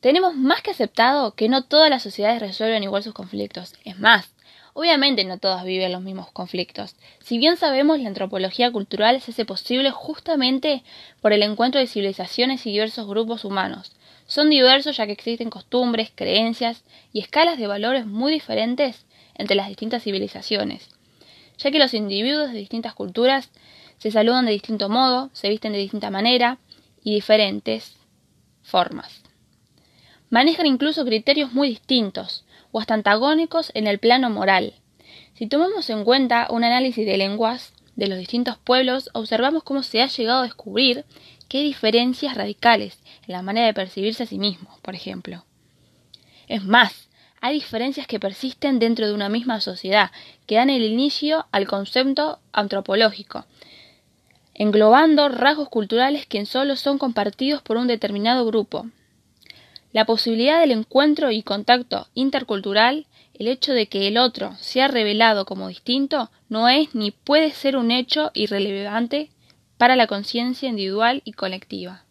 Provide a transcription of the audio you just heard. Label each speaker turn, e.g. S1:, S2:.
S1: Tenemos más que aceptado que no todas las sociedades resuelven igual sus conflictos. Es más, obviamente no todas viven los mismos conflictos. Si bien sabemos, la antropología cultural se hace posible justamente por el encuentro de civilizaciones y diversos grupos humanos. Son diversos ya que existen costumbres, creencias y escalas de valores muy diferentes entre las distintas civilizaciones, ya que los individuos de distintas culturas se saludan de distinto modo, se visten de distinta manera y diferentes formas. Manejan incluso criterios muy distintos o hasta antagónicos en el plano moral. Si tomamos en cuenta un análisis de lenguas de los distintos pueblos, observamos cómo se ha llegado a descubrir que hay diferencias radicales en la manera de percibirse a sí mismo, por ejemplo. Es más, hay diferencias que persisten dentro de una misma sociedad, que dan el inicio al concepto antropológico, englobando rasgos culturales que solo son compartidos por un determinado grupo, la posibilidad del encuentro y contacto intercultural, el hecho de que el otro sea revelado como distinto, no es ni puede ser un hecho irrelevante para la conciencia individual y colectiva.